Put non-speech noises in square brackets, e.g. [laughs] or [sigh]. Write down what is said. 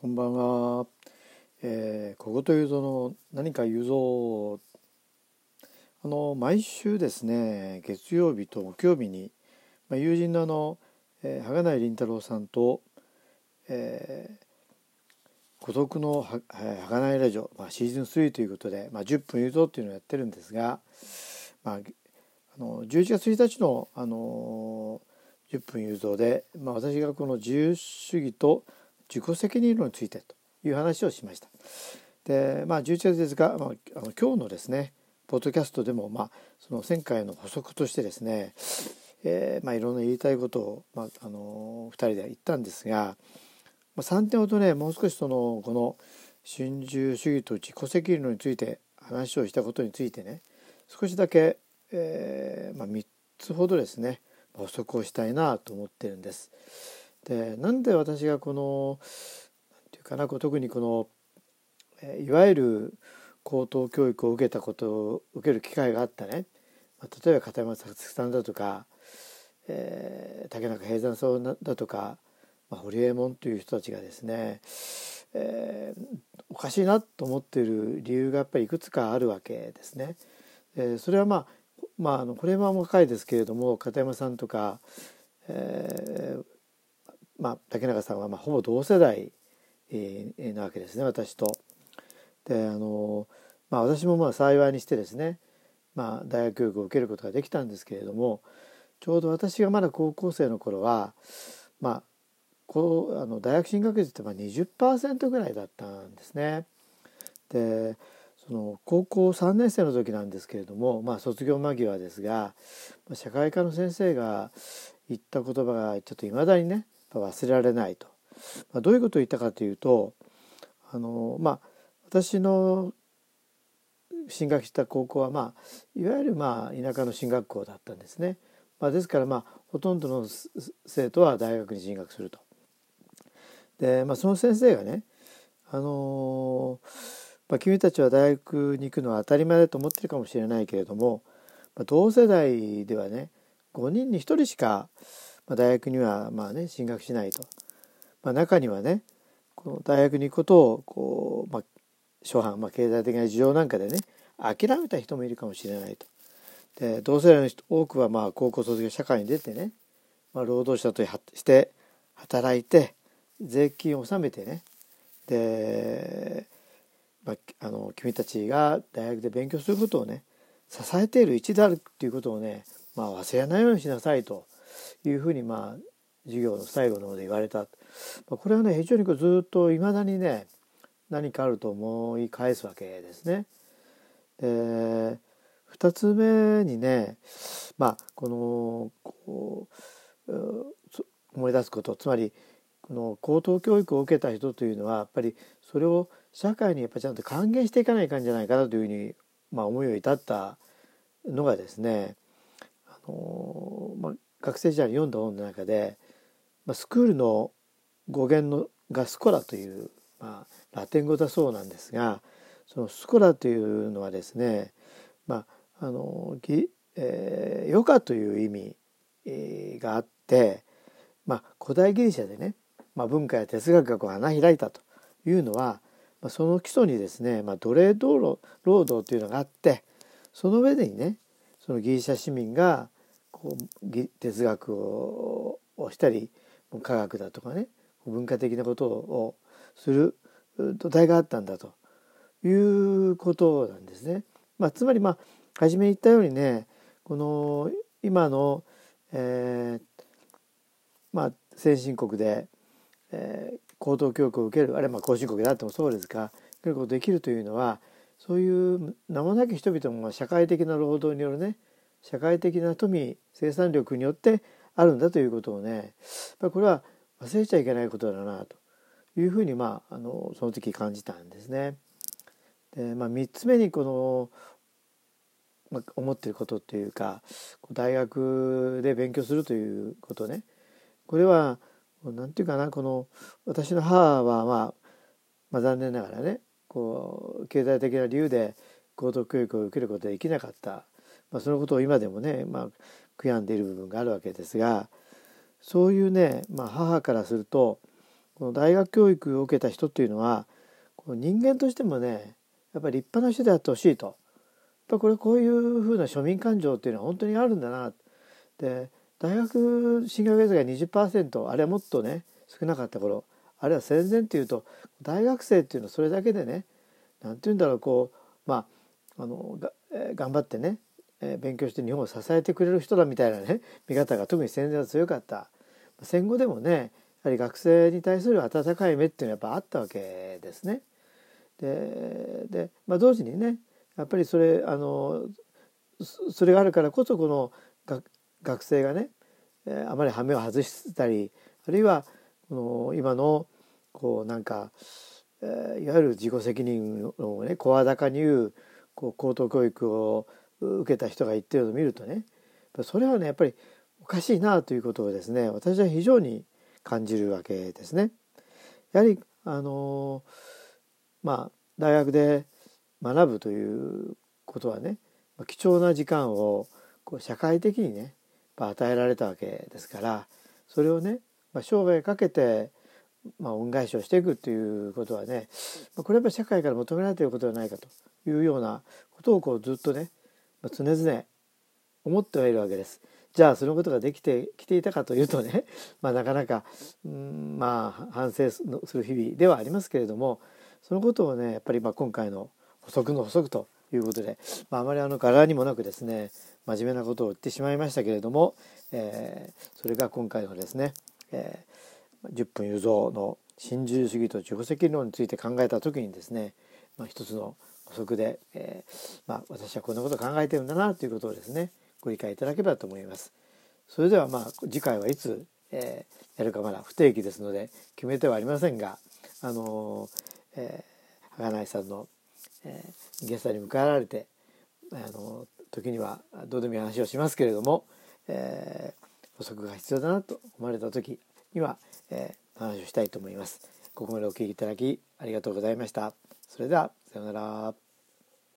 こんばんは。えー、小言言うぞの何か言うぞ。あの毎週ですね月曜日と木曜日に、まあ、友人のあの、えー、羽内凛太郎さんと、えー、孤独のは内ラジオ、まあ、シーズン3ということで、まあ、10分言うぞっていうのをやってるんですが、まあ、あの11月1日の、あの10分言うぞで、まあ、私がこの自由主義と自己責任論についてという話をしました。でまあ11月ですが、まあ、あの今日のですねポッドキャストでも、まあ、その前回の補足としてですね、えーまあ、いろんな言いたいことを、まあ、あの2人で言ったんですが、まあ、3点ほどねもう少しそのこの春秋主義と自己責任論について話をしたことについてね少しだけ、えーまあ、3つほどですね補足をしたいなと思ってるんです。でなんで私がこの何て言うかなこう特にこのいわゆる高等教育を受けたことを受ける機会があったね例えば片山作さんだとか、えー、竹中平山さんだとか、まあ、堀江門という人たちがですね、えー、おかしいなと思っている理由がやっぱりいくつかあるわけですね。えー、それはまあまあ、あのこれは若いですけれども片山さんとか、えー、まあ、竹中さんはまあほぼ同世代、えー、なわけですね私と。であのまあ私もまあ幸いにしてですね、まあ、大学教育を受けることができたんですけれどもちょうど私がまだ高校生の頃はまあこうあの大学進学率ってまあ20%ぐらいだったんですね。でその高校3年生の時なんですけれども、まあ、卒業間際ですが社会科の先生が言った言葉がちょっといまだにね忘れられないと、まあ、どういうことを言ったかというとあのまあ私の進学した高校はまあいわゆるまあ田舎の進学校だったんですね。まあ、ですからまあほとんどの生徒は大学に進学すると。で、まあ、その先生がねあのまあ、君たちは大学に行くのは当たり前だと思ってるかもしれないけれども、まあ、同世代ではね5人に1人しかまあ、大学にはまあね進学しないと、まあ、中にはねこの大学に行くことをこう、まあ、初版、まあ、経済的な事情なんかでね諦めた人もいるかもしれないと。で同世代の人多くはまあ高校卒業社会に出てね、まあ、労働者として働いて税金を納めてねで、まあ、あの君たちが大学で勉強することをね支えている一であるっていうことをね、まあ、忘れないようにしなさいというふうにまあ授業の最後の方で言われたまあこれはね非常にずっといまだにね何かあると思い返すわけですね。で2つ目にねまあこの思い出すことつまりこの高等教育を受けた人というのはやっぱりそれを社会にやっぱちゃんと還元していかないかんじゃないかなというふうに、まあ、思いを至ったのがですねあの、学生時代に読んだ本の中で、まあ、スクールの語源のがスコラという、まあ、ラテン語だそうなんですがそのスコラというのはですね、まああのえー、余暇という意味、があって、まあ、古代ギリシャでね、まあ、文化や哲学がこう花開いたというのは、まあ、その基礎にですね、まあ、奴隷労働というのがあってその上でにねそのギリシャ市民がこう哲学をしたり科学だとかね文化的なことをする土台があったんだということなんですね。まあ、つまりまあ初めに言ったようにねこの今の、えー、まあ、先進国で、えー、高等教育を受けるあるいは後進国であってもそうですが受けることできるというのはそういう名もなき人々も社会的な労働によるね社会的な富生産力によってあるんだということをねこれは忘れちゃいけないことだなというふうに、まあ、あのその時感じたんですね。でまあ、3つ目にこの、まあ、思っていることっていうか大学で勉強するということねこれは何て言うかなこの私の母は、まあ、まあ残念ながらねこう経済的な理由で高等教育を受けることができなかったまあ、そのことを今でもね、まあ、悔やんでいる部分があるわけですがそういうね、まあ、母からするとこの大学教育を受けた人っていうのはこの人間としてもねやっぱり立派な人であってほしいと。やっぱこれこういうふうな庶民感情っていうのは本当にあるんだな。で大学進学率が20%あれはもっとね少なかった頃あるいは戦前っていうと大学生っていうのはそれだけでね何て言うんだろうこうまああのが、頑張ってね、勉強して日本を支えてくれる人だみたいなね [laughs] 見方が特に戦前は強かった戦後でもねやはり学生に対する温かい目っていうのはやっぱあったわけですね。で、まあ、同時にねやっぱりそれあのそれがあるからこそこの学生がね、あまり羽目を外したりあるいはこの今のこうなんか、いわゆる自己責任をね声高に言うこう高等教育を受けた人が言ってるのを見るとねそれはねやっぱりおかしいなということをですね私は非常に感じるわけですね。やはりあのまあ大学で学ぶということはね貴重な時間をこう社会的にね与えられたわけですからそれをねまあ、生涯かけて、まあ、恩返しをしていくっていうことはね、まあ、これはやっぱり社会から求められていることではないかというようなことをこうずっとね、常々思ってはいるわけです。じゃあそのことができてきていたかというとね、[laughs] まあ、なかなか、うん、まあ反省する日々ではありますけれどもそのことをねやっぱりまあ今回の補足の補足ということで、まあ、まりあの柄にもなくですね真面目なことを言ってしまいましたけれども、えー、それが今回のですねえー、10分有造の新自由主義と自己責任論について考えた時にですね、まあ、一つの補足で、えー、まあ、私はこんなことを考えてるんだなということをですねご理解いただければと思います。それではまあ次回はいつ、えー、やるかまだ不定期ですので決めてはありませんがあのー、えー、花井さんの、えー、ゲストに迎えられてあの時にはどうでもいい話をしますけれども、えー、補足が必要だなと思われた時には、えー、話をしたいと思います。ここまでお聞きいただきありがとうございました。それではさようなら。